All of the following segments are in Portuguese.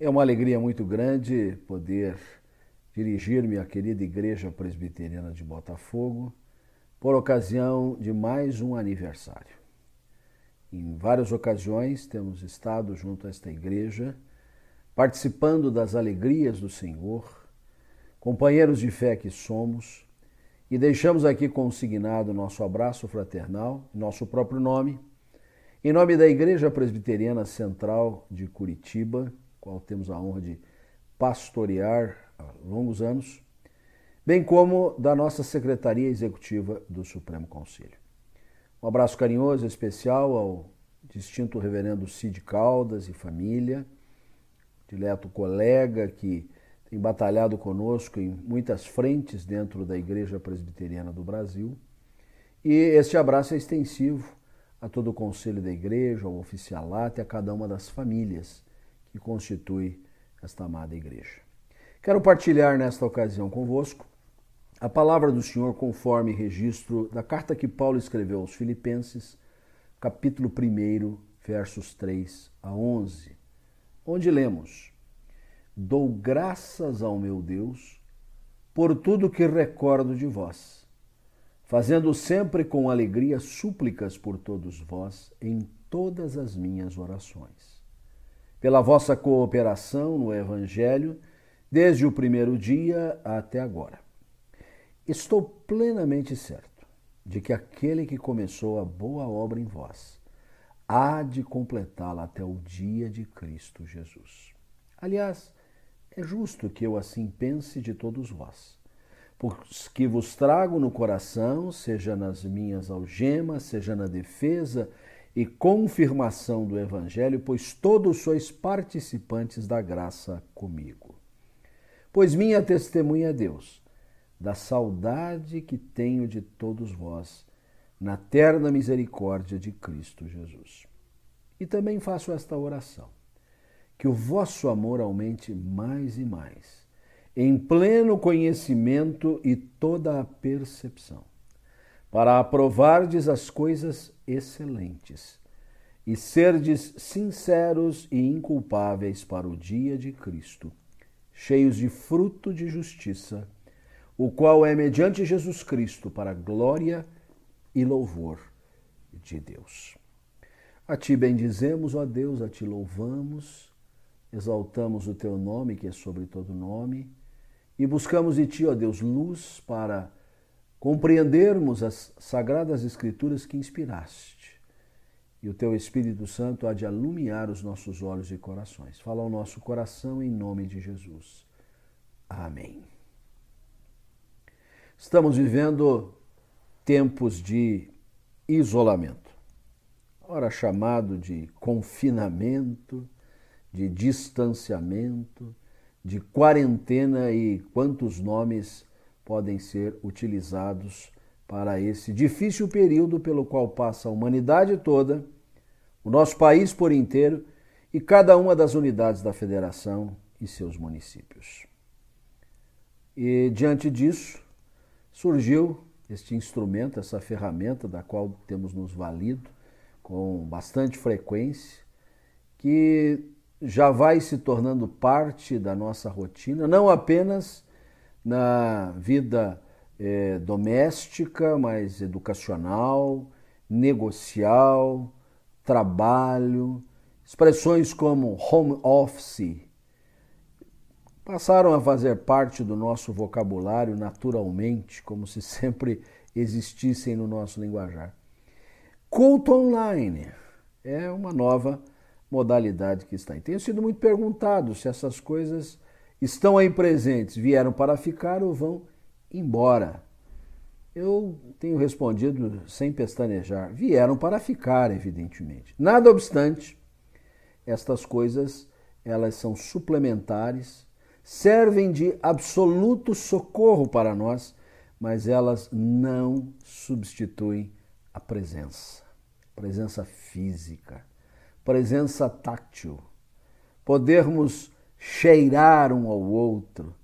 É uma alegria muito grande poder dirigir-me à querida Igreja Presbiteriana de Botafogo por ocasião de mais um aniversário. Em várias ocasiões temos estado junto a esta igreja, participando das alegrias do Senhor, companheiros de fé que somos, e deixamos aqui consignado nosso abraço fraternal, nosso próprio nome, em nome da Igreja Presbiteriana Central de Curitiba qual temos a honra de pastorear há longos anos, bem como da nossa Secretaria Executiva do Supremo Conselho. Um abraço carinhoso especial ao distinto reverendo Cid Caldas e família, dileto colega que tem batalhado conosco em muitas frentes dentro da Igreja Presbiteriana do Brasil. E este abraço é extensivo a todo o conselho da igreja, ao oficialato e a cada uma das famílias que constitui esta amada igreja. Quero partilhar nesta ocasião convosco a palavra do Senhor conforme registro da carta que Paulo escreveu aos Filipenses, capítulo 1, versos 3 a 11, onde lemos: Dou graças ao meu Deus por tudo que recordo de vós, fazendo sempre com alegria súplicas por todos vós em todas as minhas orações pela vossa cooperação no Evangelho desde o primeiro dia até agora. Estou plenamente certo de que aquele que começou a boa obra em vós há de completá-la até o dia de Cristo Jesus. Aliás, é justo que eu assim pense de todos vós, porque vos trago no coração, seja nas minhas algemas, seja na defesa e confirmação do Evangelho, pois todos sois participantes da graça comigo. Pois minha testemunha é Deus, da saudade que tenho de todos vós, na terna misericórdia de Cristo Jesus. E também faço esta oração: que o vosso amor aumente mais e mais, em pleno conhecimento e toda a percepção para aprovardes as coisas excelentes e serdes sinceros e inculpáveis para o dia de Cristo, cheios de fruto de justiça, o qual é mediante Jesus Cristo para glória e louvor de Deus. A ti bendizemos, ó Deus, a ti louvamos, exaltamos o teu nome, que é sobre todo nome, e buscamos de ti, ó Deus, luz para compreendermos as sagradas escrituras que inspiraste. E o teu Espírito Santo há de alumiar os nossos olhos e corações. Fala ao nosso coração em nome de Jesus. Amém. Estamos vivendo tempos de isolamento, ora chamado de confinamento, de distanciamento, de quarentena e quantos nomes podem ser utilizados para esse difícil período pelo qual passa a humanidade toda, o nosso país por inteiro e cada uma das unidades da federação e seus municípios. E diante disso, surgiu este instrumento, essa ferramenta da qual temos nos valido com bastante frequência, que já vai se tornando parte da nossa rotina, não apenas na vida é, doméstica, mas educacional, negocial, trabalho, expressões como home office passaram a fazer parte do nosso vocabulário naturalmente, como se sempre existissem no nosso linguajar. Culto online é uma nova modalidade que está. E tenho sido muito perguntado se essas coisas estão aí presentes, vieram para ficar ou vão embora? Eu tenho respondido sem pestanejar: vieram para ficar, evidentemente. Nada obstante, estas coisas elas são suplementares, servem de absoluto socorro para nós, mas elas não substituem a presença, presença física, presença tátil. Podermos cheirar um ao outro,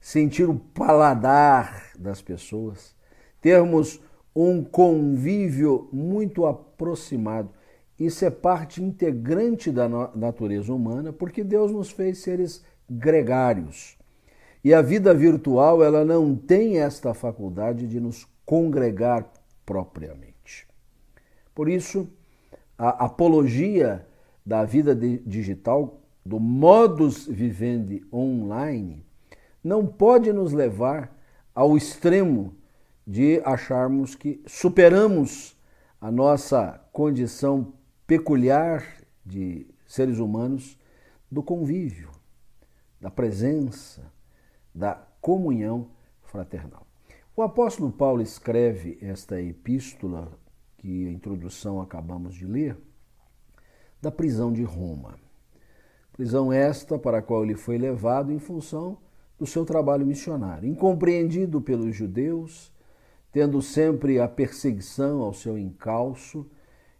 sentir o paladar das pessoas, termos um convívio muito aproximado. isso é parte integrante da natureza humana, porque Deus nos fez seres gregários. E a vida virtual, ela não tem esta faculdade de nos congregar propriamente. Por isso, a apologia da vida digital, do modus vivendi online, não pode nos levar ao extremo de acharmos que superamos a nossa condição peculiar de seres humanos do convívio, da presença, da comunhão fraternal. O apóstolo Paulo escreve esta epístola, que a introdução acabamos de ler, da prisão de Roma. Prisão esta para a qual ele foi levado em função do seu trabalho missionário. Incompreendido pelos judeus, tendo sempre a perseguição ao seu encalço,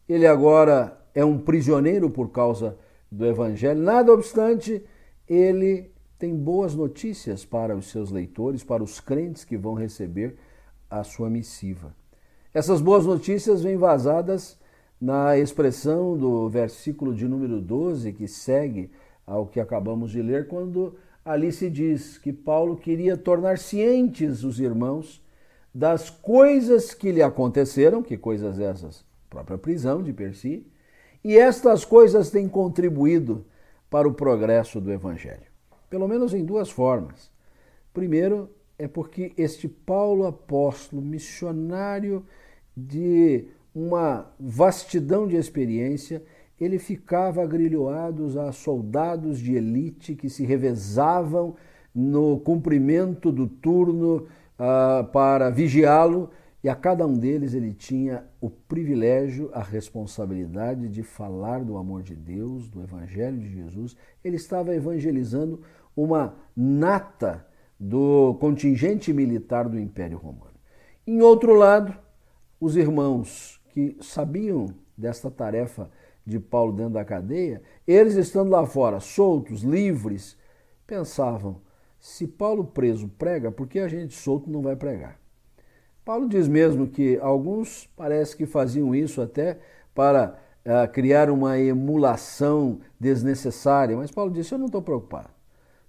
ele agora é um prisioneiro por causa do Evangelho. Nada obstante, ele tem boas notícias para os seus leitores, para os crentes que vão receber a sua missiva. Essas boas notícias vêm vazadas na expressão do versículo de número 12, que segue ao que acabamos de ler, quando ali se diz que Paulo queria tornar cientes os irmãos das coisas que lhe aconteceram, que coisas essas? própria prisão de Percy, e estas coisas têm contribuído para o progresso do Evangelho, pelo menos em duas formas. Primeiro, é porque este Paulo apóstolo, missionário de uma vastidão de experiência, ele ficava agrilhoado a soldados de elite que se revezavam no cumprimento do turno uh, para vigiá-lo e a cada um deles ele tinha o privilégio, a responsabilidade de falar do amor de Deus, do Evangelho de Jesus. Ele estava evangelizando uma nata do contingente militar do Império Romano. Em outro lado, os irmãos que sabiam desta tarefa de Paulo dentro da cadeia, eles estando lá fora, soltos, livres, pensavam: se Paulo preso prega, por que a gente solto não vai pregar? Paulo diz mesmo que alguns parece que faziam isso até para uh, criar uma emulação desnecessária, mas Paulo disse: Eu não estou preocupado.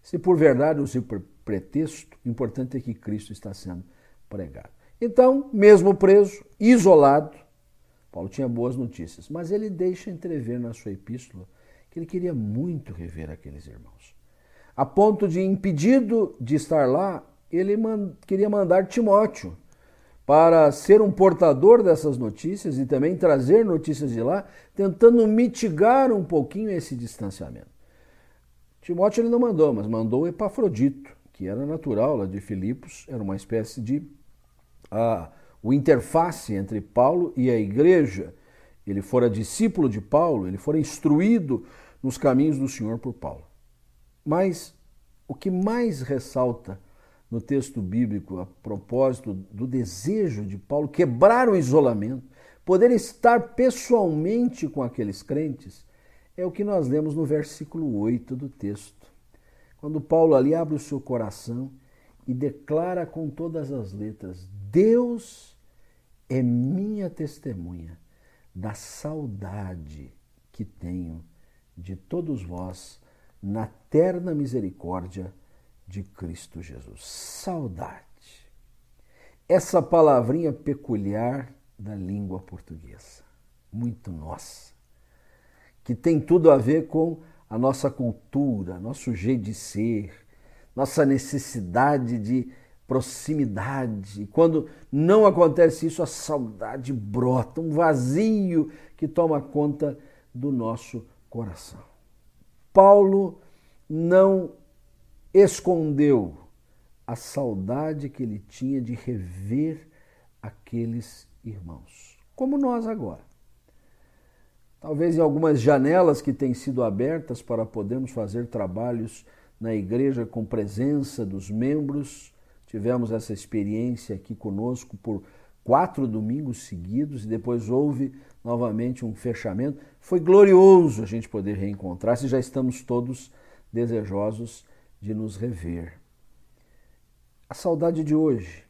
Se por verdade ou se por pretexto, o importante é que Cristo está sendo pregado. Então, mesmo preso, isolado, Paulo tinha boas notícias, mas ele deixa entrever na sua epístola que ele queria muito rever aqueles irmãos. A ponto de, impedido de estar lá, ele man queria mandar Timóteo para ser um portador dessas notícias e também trazer notícias de lá, tentando mitigar um pouquinho esse distanciamento. Timóteo ele não mandou, mas mandou Epafrodito, que era natural lá de Filipos, era uma espécie de a, o interface entre Paulo e a igreja. Ele fora discípulo de Paulo, ele fora instruído nos caminhos do Senhor por Paulo. Mas o que mais ressalta no texto bíblico a propósito do desejo de Paulo quebrar o isolamento, poder estar pessoalmente com aqueles crentes, é o que nós lemos no versículo 8 do texto. Quando Paulo ali abre o seu coração e declara com todas as letras: Deus é minha testemunha da saudade que tenho de todos vós na terna misericórdia de Cristo Jesus. Saudade. Essa palavrinha peculiar da língua portuguesa, muito nossa, que tem tudo a ver com a nossa cultura, nosso jeito de ser, nossa necessidade de proximidade. E quando não acontece isso, a saudade brota, um vazio que toma conta do nosso coração. Paulo não escondeu a saudade que ele tinha de rever aqueles irmãos, como nós agora. Talvez em algumas janelas que têm sido abertas para podermos fazer trabalhos na igreja com presença dos membros, tivemos essa experiência aqui conosco por quatro domingos seguidos e depois houve novamente um fechamento. Foi glorioso a gente poder reencontrar, se já estamos todos desejosos de nos rever. A saudade de hoje,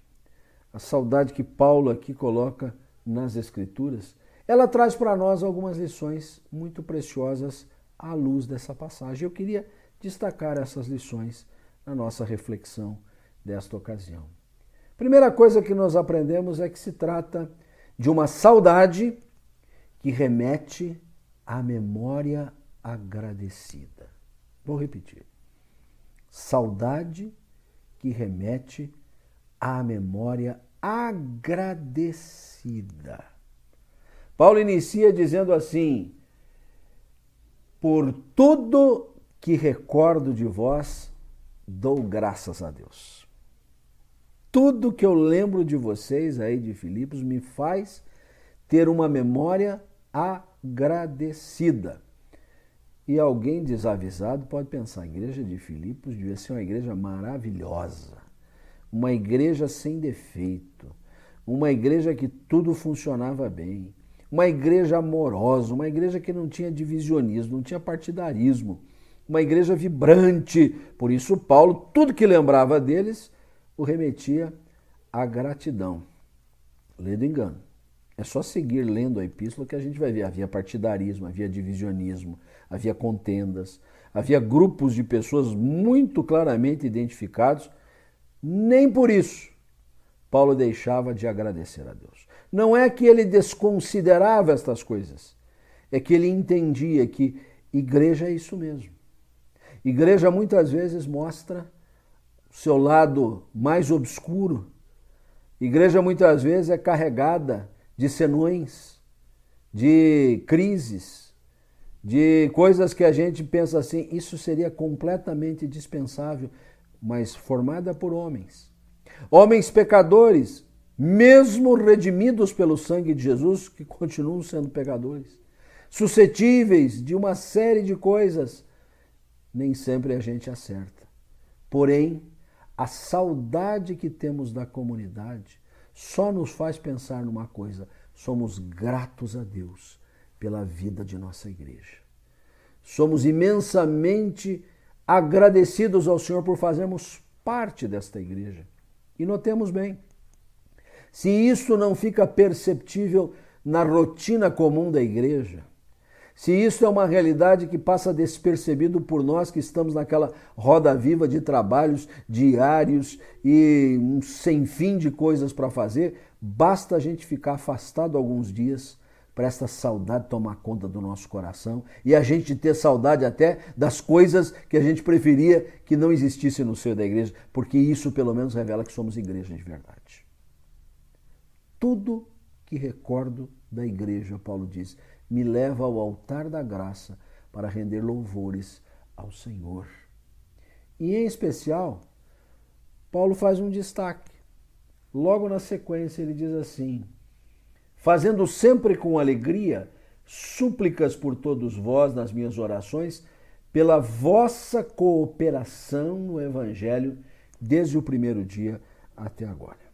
a saudade que Paulo aqui coloca nas Escrituras, ela traz para nós algumas lições muito preciosas à luz dessa passagem. Eu queria destacar essas lições na nossa reflexão desta ocasião. Primeira coisa que nós aprendemos é que se trata de uma saudade que remete à memória agradecida. Vou repetir. Saudade que remete à memória agradecida. Paulo inicia dizendo assim: Por tudo que recordo de vós, dou graças a Deus. Tudo que eu lembro de vocês aí de Filipos me faz ter uma memória agradecida. E alguém desavisado pode pensar: a igreja de Filipos devia ser uma igreja maravilhosa, uma igreja sem defeito, uma igreja que tudo funcionava bem, uma igreja amorosa, uma igreja que não tinha divisionismo, não tinha partidarismo, uma igreja vibrante. Por isso, Paulo, tudo que lembrava deles, o remetia à gratidão. Lê do engano. É só seguir lendo a epístola que a gente vai ver. Havia partidarismo, havia divisionismo, havia contendas, havia grupos de pessoas muito claramente identificados. Nem por isso Paulo deixava de agradecer a Deus. Não é que ele desconsiderava estas coisas, é que ele entendia que igreja é isso mesmo. Igreja muitas vezes mostra seu lado mais obscuro. Igreja muitas vezes é carregada de senões, de crises, de coisas que a gente pensa assim, isso seria completamente dispensável, mas formada por homens. Homens pecadores, mesmo redimidos pelo sangue de Jesus, que continuam sendo pecadores, suscetíveis de uma série de coisas, nem sempre a gente acerta. Porém, a saudade que temos da comunidade só nos faz pensar numa coisa: somos gratos a Deus pela vida de nossa igreja. Somos imensamente agradecidos ao Senhor por fazermos parte desta igreja. E notemos bem, se isso não fica perceptível na rotina comum da igreja, se isso é uma realidade que passa despercebido por nós que estamos naquela roda viva de trabalhos diários e um sem fim de coisas para fazer, basta a gente ficar afastado alguns dias para essa saudade tomar conta do nosso coração e a gente ter saudade até das coisas que a gente preferia que não existissem no seio da igreja, porque isso pelo menos revela que somos igreja de verdade. Tudo que recordo da igreja, Paulo diz, me leva ao altar da graça para render louvores ao Senhor. E em especial, Paulo faz um destaque. Logo na sequência, ele diz assim: Fazendo sempre com alegria súplicas por todos vós nas minhas orações, pela vossa cooperação no Evangelho desde o primeiro dia até agora.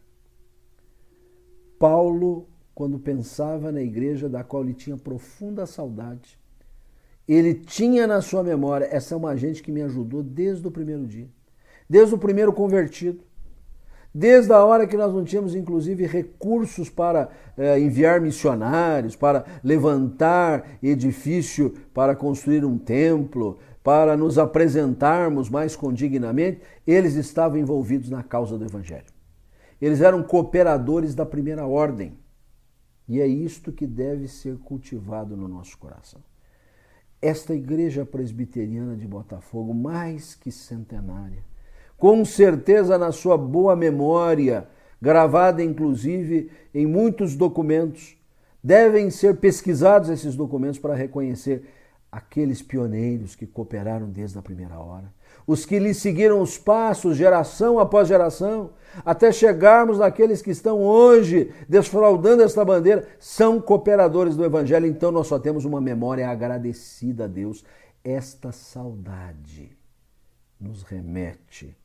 Paulo quando pensava na igreja da qual ele tinha profunda saudade. Ele tinha na sua memória, essa é uma gente que me ajudou desde o primeiro dia, desde o primeiro convertido, desde a hora que nós não tínhamos, inclusive, recursos para eh, enviar missionários, para levantar edifício para construir um templo, para nos apresentarmos mais condignamente, eles estavam envolvidos na causa do Evangelho. Eles eram cooperadores da primeira ordem. E é isto que deve ser cultivado no nosso coração. Esta igreja presbiteriana de Botafogo, mais que centenária, com certeza na sua boa memória, gravada inclusive em muitos documentos, devem ser pesquisados esses documentos para reconhecer aqueles pioneiros que cooperaram desde a primeira hora, os que lhe seguiram os passos, geração após geração, até chegarmos naqueles que estão hoje desfraudando esta bandeira, são cooperadores do Evangelho, então nós só temos uma memória agradecida a Deus. Esta saudade nos remete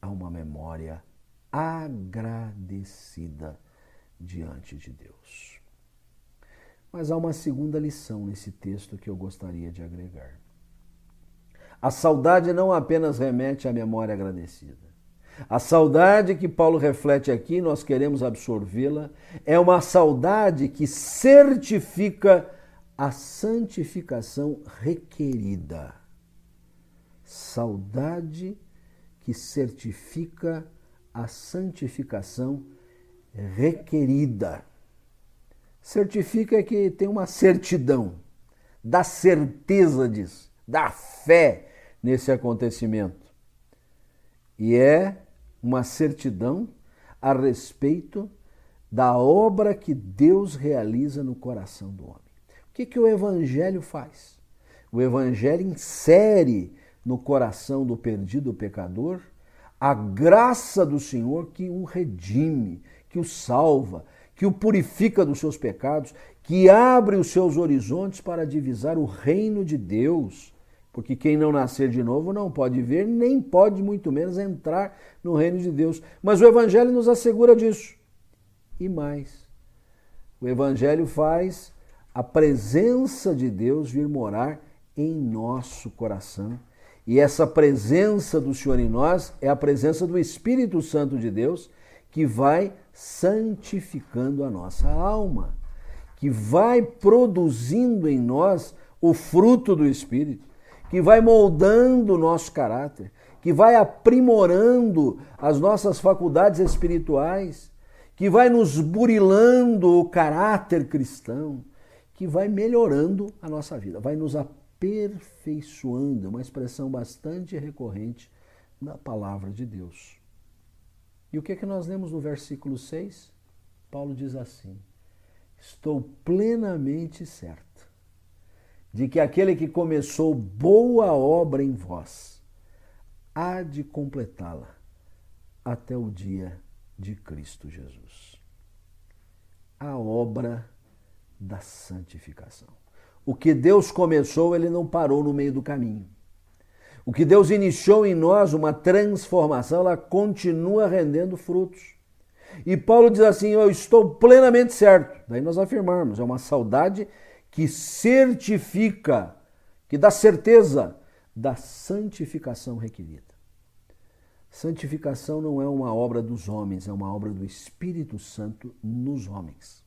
a uma memória agradecida diante de Deus. Mas há uma segunda lição nesse texto que eu gostaria de agregar. A saudade não apenas remete à memória agradecida. A saudade que Paulo reflete aqui, nós queremos absorvê-la, é uma saudade que certifica a santificação requerida. Saudade que certifica a santificação requerida. Certifica que tem uma certidão, dá certeza disso, dá fé nesse acontecimento. E é uma certidão a respeito da obra que Deus realiza no coração do homem. O que, que o Evangelho faz? O Evangelho insere no coração do perdido pecador a graça do Senhor que o redime, que o salva, que o purifica dos seus pecados, que abre os seus horizontes para divisar o reino de Deus. Porque quem não nascer de novo não pode ver, nem pode muito menos entrar no reino de Deus. Mas o Evangelho nos assegura disso. E mais, o Evangelho faz a presença de Deus vir morar em nosso coração. E essa presença do Senhor em nós é a presença do Espírito Santo de Deus que vai santificando a nossa alma, que vai produzindo em nós o fruto do Espírito, que vai moldando o nosso caráter, que vai aprimorando as nossas faculdades espirituais, que vai nos burilando o caráter cristão, que vai melhorando a nossa vida, vai nos aperfeiçoando, uma expressão bastante recorrente na palavra de Deus. E o que é que nós lemos no versículo 6? Paulo diz assim: Estou plenamente certo de que aquele que começou boa obra em vós há de completá-la até o dia de Cristo Jesus. A obra da santificação. O que Deus começou, ele não parou no meio do caminho. O que Deus iniciou em nós, uma transformação, ela continua rendendo frutos. E Paulo diz assim: Eu estou plenamente certo. Daí nós afirmamos, é uma saudade que certifica, que dá certeza da santificação requerida. Santificação não é uma obra dos homens, é uma obra do Espírito Santo nos homens.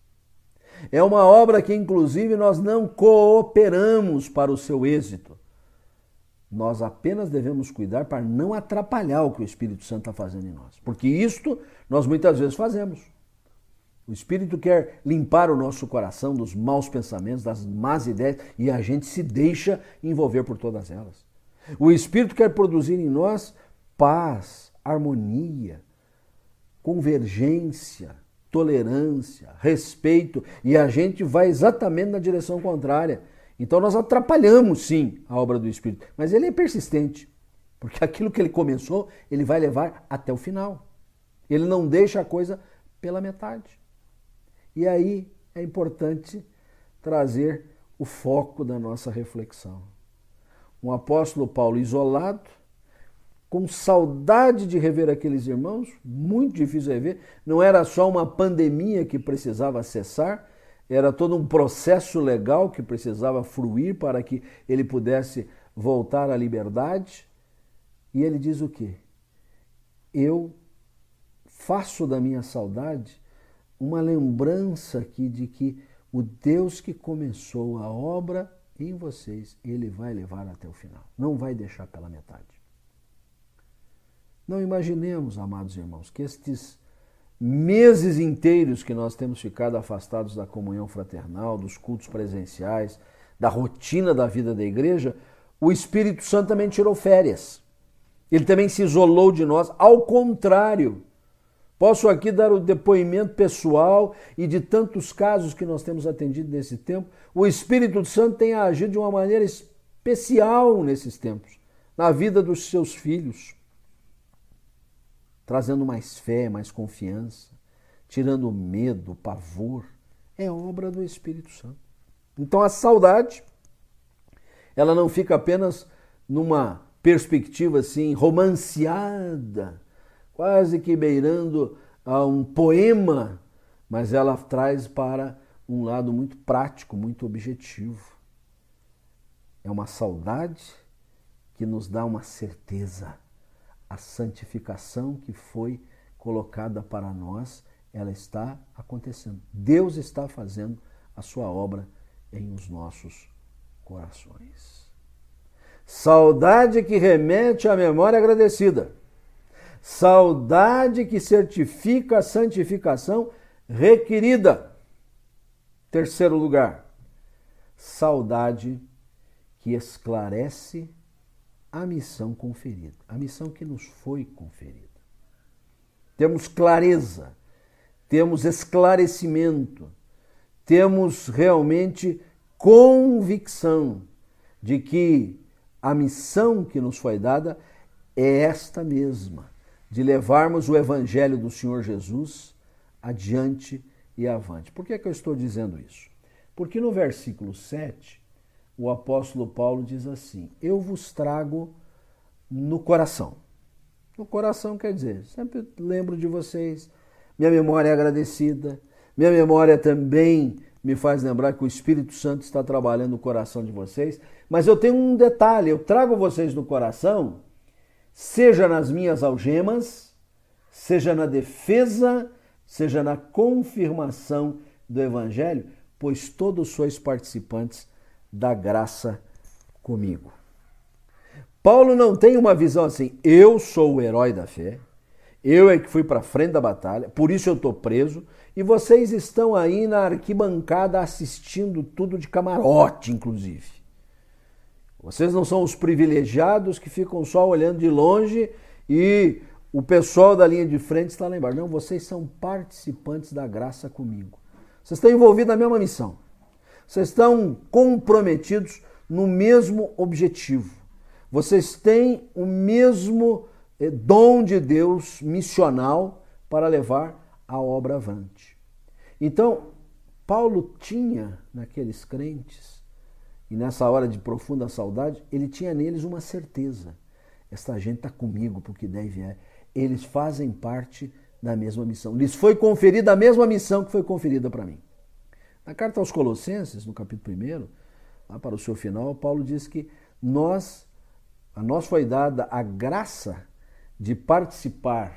É uma obra que, inclusive, nós não cooperamos para o seu êxito. Nós apenas devemos cuidar para não atrapalhar o que o Espírito Santo está fazendo em nós. Porque isto nós muitas vezes fazemos. O Espírito quer limpar o nosso coração dos maus pensamentos, das más ideias, e a gente se deixa envolver por todas elas. O Espírito quer produzir em nós paz, harmonia, convergência, tolerância, respeito, e a gente vai exatamente na direção contrária. Então nós atrapalhamos sim a obra do Espírito, mas ele é persistente, porque aquilo que ele começou, ele vai levar até o final. Ele não deixa a coisa pela metade. E aí é importante trazer o foco da nossa reflexão. Um apóstolo Paulo isolado, com saudade de rever aqueles irmãos, muito difícil rever. Não era só uma pandemia que precisava cessar, era todo um processo legal que precisava fruir para que ele pudesse voltar à liberdade. E ele diz o quê? Eu faço da minha saudade uma lembrança aqui de que o Deus que começou a obra em vocês, ele vai levar até o final. Não vai deixar pela metade. Não imaginemos, amados irmãos, que estes meses inteiros que nós temos ficado afastados da comunhão fraternal, dos cultos presenciais, da rotina da vida da igreja, o Espírito Santo também tirou férias. Ele também se isolou de nós, ao contrário. Posso aqui dar o depoimento pessoal e de tantos casos que nós temos atendido nesse tempo. O Espírito Santo tem agido de uma maneira especial nesses tempos, na vida dos seus filhos trazendo mais fé, mais confiança, tirando medo, pavor. É obra do Espírito Santo. Então a saudade, ela não fica apenas numa perspectiva assim romanceada, quase que beirando a um poema, mas ela traz para um lado muito prático, muito objetivo. É uma saudade que nos dá uma certeza a santificação que foi colocada para nós, ela está acontecendo. Deus está fazendo a sua obra em os nossos corações. Saudade que remete à memória agradecida. Saudade que certifica a santificação requerida. Terceiro lugar, saudade que esclarece a missão conferida, a missão que nos foi conferida. Temos clareza, temos esclarecimento, temos realmente convicção de que a missão que nos foi dada é esta mesma, de levarmos o evangelho do Senhor Jesus adiante e avante. Por que, é que eu estou dizendo isso? Porque no versículo 7, o apóstolo Paulo diz assim: Eu vos trago no coração. No coração quer dizer, sempre lembro de vocês, minha memória é agradecida, minha memória também me faz lembrar que o Espírito Santo está trabalhando no coração de vocês. Mas eu tenho um detalhe: eu trago vocês no coração, seja nas minhas algemas, seja na defesa, seja na confirmação do Evangelho, pois todos sois participantes da graça comigo. Paulo não tem uma visão assim, eu sou o herói da fé, eu é que fui para frente da batalha, por isso eu estou preso, e vocês estão aí na arquibancada assistindo tudo de camarote, inclusive. Vocês não são os privilegiados que ficam só olhando de longe e o pessoal da linha de frente está lá embaixo. Não, vocês são participantes da graça comigo. Vocês estão envolvidos na mesma missão. Vocês estão comprometidos no mesmo objetivo. Vocês têm o mesmo eh, dom de Deus missional para levar a obra avante. Então, Paulo tinha naqueles crentes, e nessa hora de profunda saudade, ele tinha neles uma certeza. Esta gente está comigo porque deve é. Eles fazem parte da mesma missão. Lhes foi conferida a mesma missão que foi conferida para mim. Na carta aos Colossenses, no capítulo 1, lá para o seu final, Paulo diz que nós, a nós foi dada a graça de participar.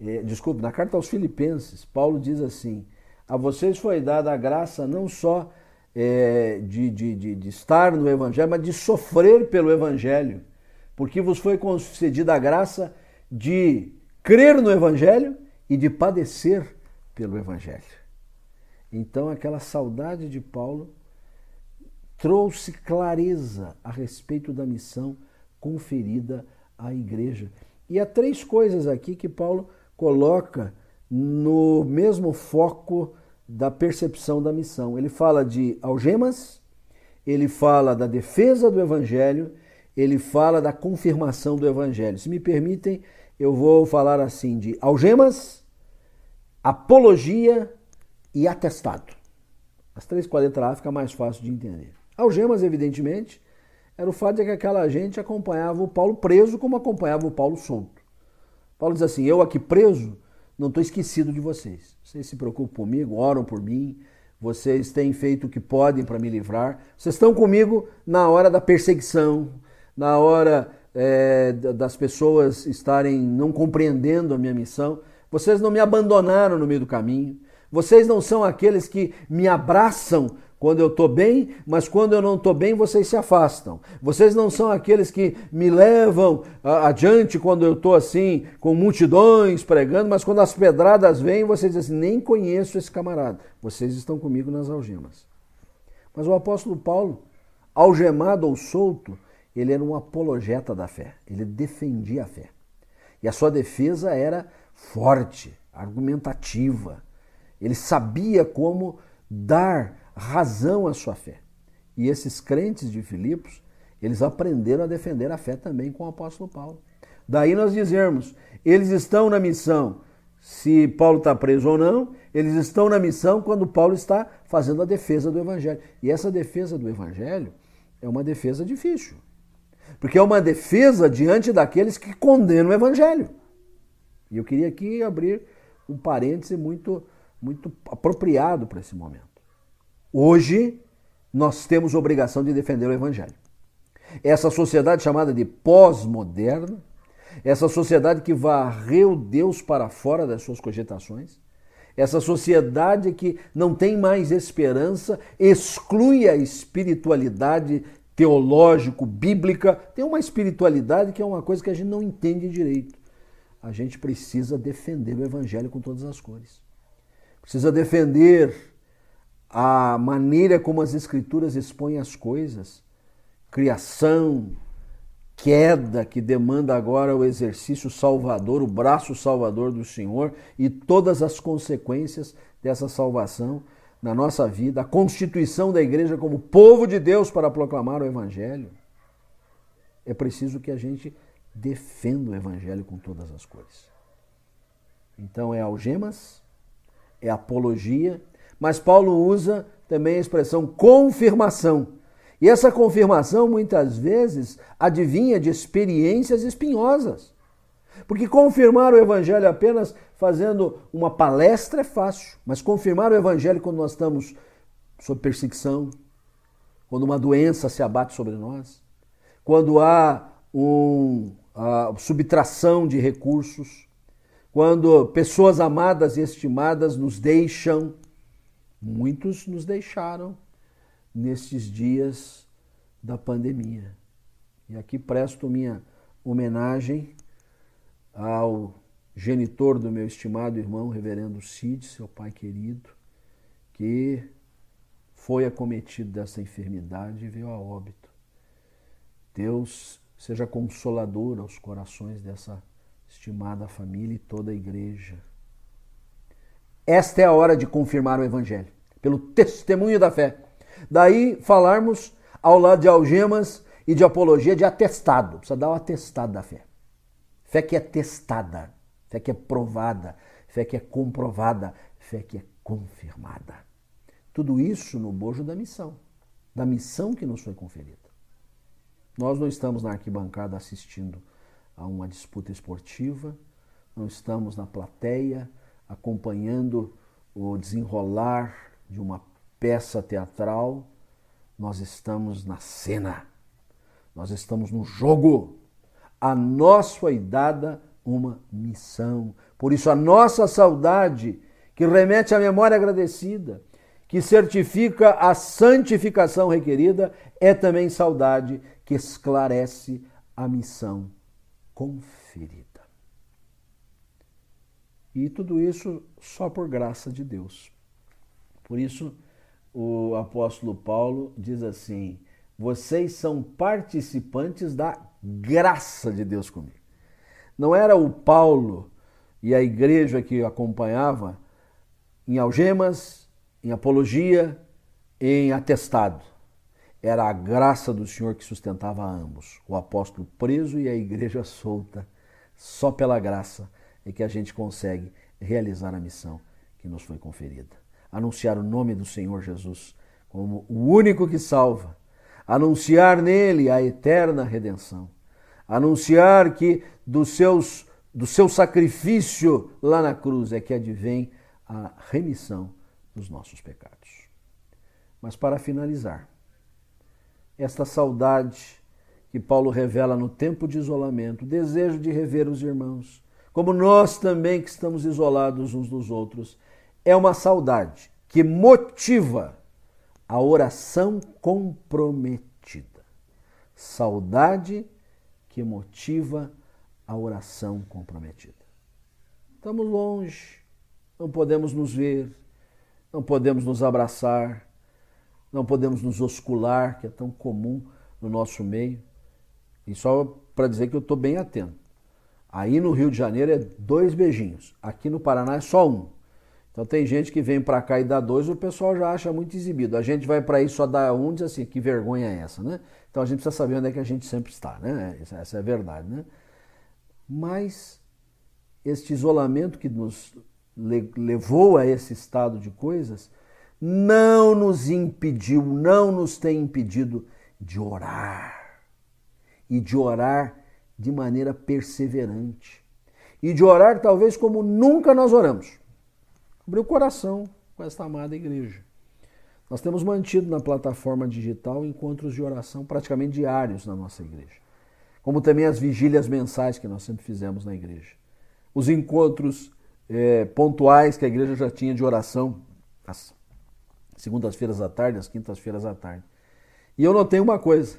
Eh, desculpe, na carta aos Filipenses, Paulo diz assim: a vocês foi dada a graça não só eh, de, de, de, de estar no Evangelho, mas de sofrer pelo Evangelho, porque vos foi concedida a graça de crer no Evangelho e de padecer pelo Evangelho. Então, aquela saudade de Paulo trouxe clareza a respeito da missão conferida à igreja. E há três coisas aqui que Paulo coloca no mesmo foco da percepção da missão. Ele fala de algemas, ele fala da defesa do evangelho, ele fala da confirmação do evangelho. Se me permitem, eu vou falar assim de algemas, apologia e atestado. As três, quatro letras lá fica mais fácil de entender. Algemas, evidentemente, era o fato de que aquela gente acompanhava o Paulo preso como acompanhava o Paulo solto. Paulo diz assim: Eu aqui preso, não estou esquecido de vocês. Vocês se preocupam comigo, oram por mim, vocês têm feito o que podem para me livrar. Vocês estão comigo na hora da perseguição, na hora é, das pessoas estarem não compreendendo a minha missão. Vocês não me abandonaram no meio do caminho. Vocês não são aqueles que me abraçam quando eu estou bem, mas quando eu não estou bem, vocês se afastam. Vocês não são aqueles que me levam adiante quando eu estou assim, com multidões pregando, mas quando as pedradas vêm, vocês dizem assim: nem conheço esse camarada. Vocês estão comigo nas algemas. Mas o apóstolo Paulo, algemado ou solto, ele era um apologeta da fé, ele defendia a fé. E a sua defesa era forte, argumentativa ele sabia como dar razão à sua fé. E esses crentes de Filipos, eles aprenderam a defender a fé também com o apóstolo Paulo. Daí nós dizermos, eles estão na missão, se Paulo está preso ou não, eles estão na missão quando Paulo está fazendo a defesa do Evangelho. E essa defesa do Evangelho é uma defesa difícil. Porque é uma defesa diante daqueles que condenam o Evangelho. E eu queria aqui abrir um parêntese muito muito apropriado para esse momento. Hoje, nós temos obrigação de defender o Evangelho. Essa sociedade chamada de pós-moderna, Essa sociedade que varreu Deus para fora das suas cogitações. Essa sociedade que não tem mais esperança, exclui a espiritualidade teológico-bíblica. Tem uma espiritualidade que é uma coisa que a gente não entende direito. A gente precisa defender o evangelho com todas as cores. Precisa defender a maneira como as escrituras expõem as coisas. Criação, queda que demanda agora o exercício salvador, o braço salvador do Senhor e todas as consequências dessa salvação na nossa vida, a constituição da igreja como povo de Deus para proclamar o Evangelho. É preciso que a gente defenda o Evangelho com todas as cores. Então é algemas, é apologia, mas Paulo usa também a expressão confirmação e essa confirmação muitas vezes adivinha de experiências espinhosas. Porque confirmar o evangelho apenas fazendo uma palestra é fácil, mas confirmar o evangelho quando nós estamos sob perseguição, quando uma doença se abate sobre nós, quando há um, a subtração de recursos, quando pessoas amadas e estimadas nos deixam, muitos nos deixaram nestes dias da pandemia. E aqui presto minha homenagem ao genitor do meu estimado irmão, reverendo Cid, seu pai querido, que foi acometido dessa enfermidade e veio a óbito. Deus seja consolador aos corações dessa estimada família e toda a igreja. Esta é a hora de confirmar o Evangelho, pelo testemunho da fé. Daí falarmos ao lado de algemas e de apologia de atestado. Precisa dar o atestado da fé. Fé que é testada, fé que é provada, fé que é comprovada, fé que é confirmada. Tudo isso no bojo da missão, da missão que nos foi conferida. Nós não estamos na arquibancada assistindo a uma disputa esportiva, não estamos na plateia acompanhando o desenrolar de uma peça teatral, nós estamos na cena, nós estamos no jogo. A nós foi dada uma missão. Por isso, a nossa saudade, que remete à memória agradecida, que certifica a santificação requerida, é também saudade que esclarece a missão conferida. E tudo isso só por graça de Deus. Por isso, o apóstolo Paulo diz assim: vocês são participantes da graça de Deus comigo. Não era o Paulo e a igreja que o acompanhava em algemas, em apologia, em atestado. Era a graça do Senhor que sustentava ambos, o apóstolo preso e a igreja solta. Só pela graça é que a gente consegue realizar a missão que nos foi conferida. Anunciar o nome do Senhor Jesus como o único que salva, anunciar nele a eterna redenção, anunciar que dos seus, do seu sacrifício lá na cruz é que advém a remissão dos nossos pecados. Mas para finalizar, esta saudade que Paulo revela no tempo de isolamento, o desejo de rever os irmãos, como nós também que estamos isolados uns dos outros, é uma saudade que motiva a oração comprometida. Saudade que motiva a oração comprometida. Estamos longe, não podemos nos ver, não podemos nos abraçar, não podemos nos oscular, que é tão comum no nosso meio. E só para dizer que eu estou bem atento. Aí no Rio de Janeiro é dois beijinhos, aqui no Paraná é só um. Então tem gente que vem para cá e dá dois, o pessoal já acha muito exibido. A gente vai para aí só dar um diz assim, que vergonha é essa, né? Então a gente precisa saber onde é que a gente sempre está, né? Essa é a verdade, né? Mas este isolamento que nos levou a esse estado de coisas não nos impediu, não nos tem impedido de orar. E de orar de maneira perseverante. E de orar talvez como nunca nós oramos abrir o coração com esta amada igreja. Nós temos mantido na plataforma digital encontros de oração praticamente diários na nossa igreja. como também as vigílias mensais que nós sempre fizemos na igreja. Os encontros é, pontuais que a igreja já tinha de oração, as segundas-feiras à tarde, as quintas-feiras à tarde. E eu notei uma coisa: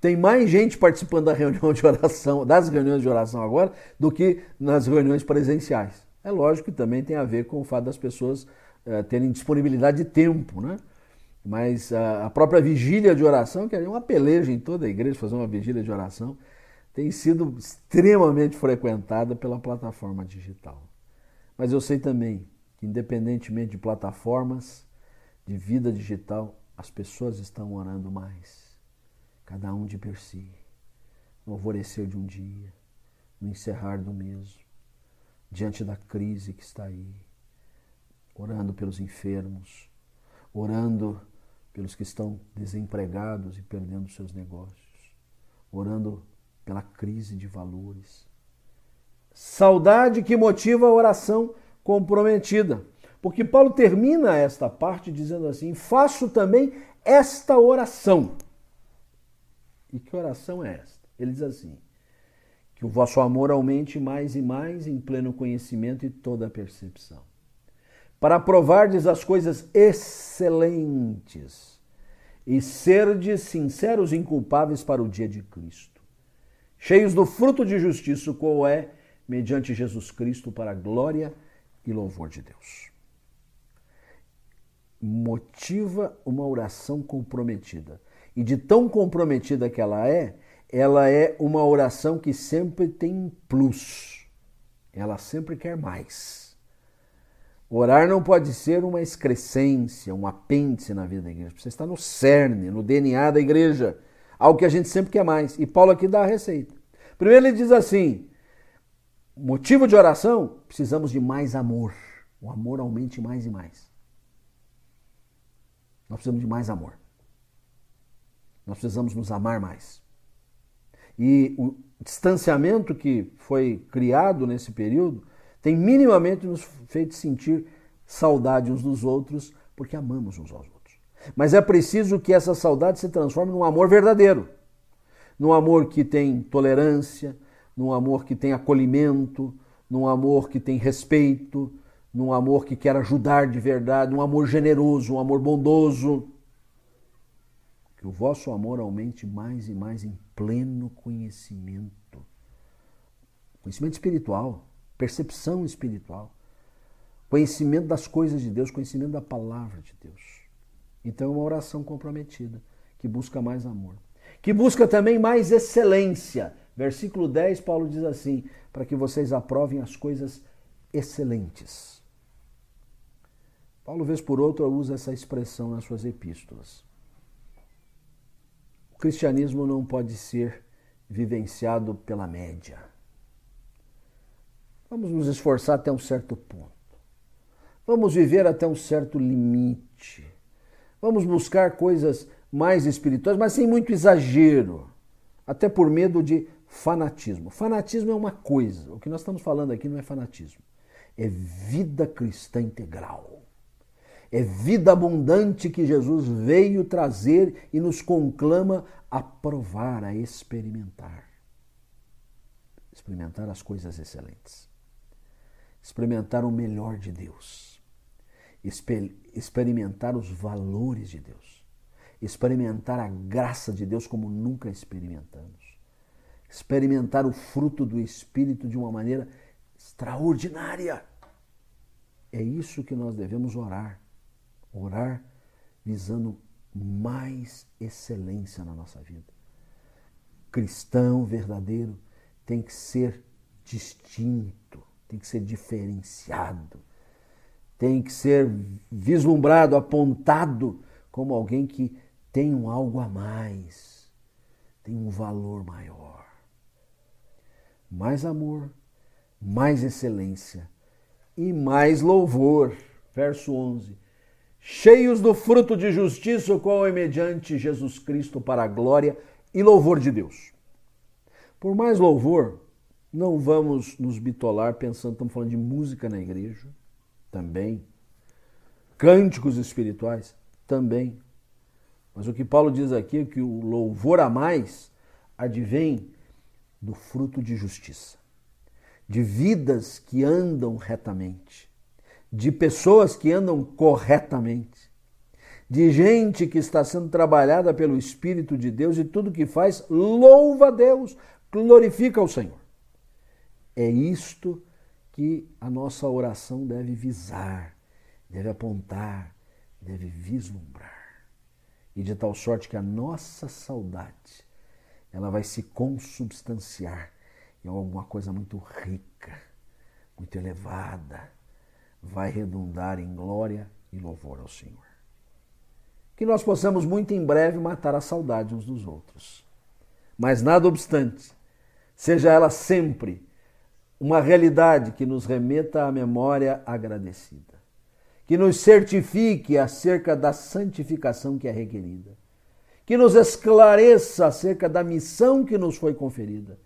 tem mais gente participando da reunião de oração, das reuniões de oração agora, do que nas reuniões presenciais. É lógico que também tem a ver com o fato das pessoas é, terem disponibilidade de tempo, né? Mas a, a própria vigília de oração, que é uma peleja em toda a igreja fazer uma vigília de oração, tem sido extremamente frequentada pela plataforma digital. Mas eu sei também que, independentemente de plataformas de vida digital, as pessoas estão orando mais, cada um de per si, no alvorecer de um dia, no encerrar do mesmo, diante da crise que está aí, orando pelos enfermos, orando pelos que estão desempregados e perdendo seus negócios, orando pela crise de valores. Saudade que motiva a oração comprometida. Porque Paulo termina esta parte dizendo assim: faço também esta oração. E que oração é esta? Ele diz assim: que o vosso amor aumente mais e mais em pleno conhecimento e toda percepção, para provardes as coisas excelentes e serdes sinceros e inculpáveis para o dia de Cristo cheios do fruto de justiça, qual é, mediante Jesus Cristo, para a glória e louvor de Deus. Motiva uma oração comprometida. E de tão comprometida que ela é, ela é uma oração que sempre tem um plus. Ela sempre quer mais. Orar não pode ser uma excrescência, um apêndice na vida da igreja. Você está no cerne, no DNA da igreja. Algo que a gente sempre quer mais. E Paulo aqui dá a receita. Primeiro ele diz assim: motivo de oração, precisamos de mais amor. O amor aumente mais e mais. Nós precisamos de mais amor. Nós precisamos nos amar mais. E o distanciamento que foi criado nesse período tem minimamente nos feito sentir saudade uns dos outros, porque amamos uns aos outros. Mas é preciso que essa saudade se transforme num amor verdadeiro num amor que tem tolerância, num amor que tem acolhimento, num amor que tem respeito, num amor que quer ajudar de verdade, um amor generoso, um amor bondoso. Que o vosso amor aumente mais e mais em pleno conhecimento. Conhecimento espiritual, percepção espiritual, conhecimento das coisas de Deus, conhecimento da palavra de Deus. Então é uma oração comprometida, que busca mais amor que busca também mais excelência. Versículo 10, Paulo diz assim: para que vocês aprovem as coisas excelentes. Paulo, vez por outra, usa essa expressão nas suas epístolas. O cristianismo não pode ser vivenciado pela média. Vamos nos esforçar até um certo ponto. Vamos viver até um certo limite. Vamos buscar coisas mais espirituais, mas sem muito exagero, até por medo de fanatismo. Fanatismo é uma coisa, o que nós estamos falando aqui não é fanatismo, é vida cristã integral. É vida abundante que Jesus veio trazer e nos conclama a provar, a experimentar. Experimentar as coisas excelentes. Experimentar o melhor de Deus. Experimentar os valores de Deus experimentar a graça de Deus como nunca experimentamos. Experimentar o fruto do Espírito de uma maneira extraordinária. É isso que nós devemos orar. Orar visando mais excelência na nossa vida. Cristão verdadeiro tem que ser distinto, tem que ser diferenciado, tem que ser vislumbrado, apontado como alguém que tem um algo a mais, tem um valor maior. Mais amor, mais excelência e mais louvor. Verso 11. Cheios do fruto de justiça, o qual é mediante Jesus Cristo para a glória e louvor de Deus. Por mais louvor, não vamos nos bitolar pensando, estamos falando de música na igreja, também. Cânticos espirituais, também. Mas o que Paulo diz aqui é que o louvor a mais advém do fruto de justiça, de vidas que andam retamente, de pessoas que andam corretamente, de gente que está sendo trabalhada pelo Espírito de Deus e tudo que faz louva a Deus, glorifica o Senhor. É isto que a nossa oração deve visar, deve apontar, deve vislumbrar. E de tal sorte que a nossa saudade, ela vai se consubstanciar em alguma coisa muito rica, muito elevada, vai redundar em glória e louvor ao Senhor. Que nós possamos muito em breve matar a saudade uns dos outros. Mas nada obstante, seja ela sempre uma realidade que nos remeta à memória agradecida, que nos certifique acerca da santificação que é requerida, que nos esclareça acerca da missão que nos foi conferida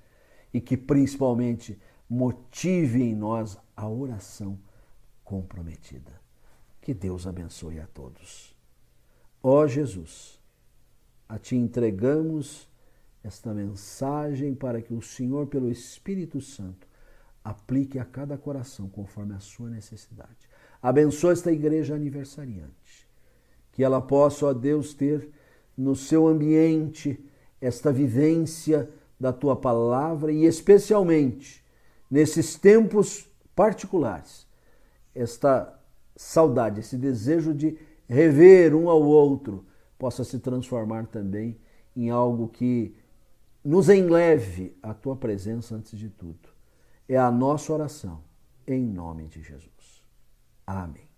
e que principalmente motive em nós a oração comprometida. Que Deus abençoe a todos. Ó Jesus, a Ti entregamos esta mensagem para que o Senhor, pelo Espírito Santo, aplique a cada coração conforme a sua necessidade. Abençoe esta igreja aniversariante, que ela possa, ó Deus, ter no seu ambiente esta vivência da tua palavra e, especialmente, nesses tempos particulares, esta saudade, esse desejo de rever um ao outro, possa se transformar também em algo que nos enleve a tua presença antes de tudo. É a nossa oração, em nome de Jesus. Amém.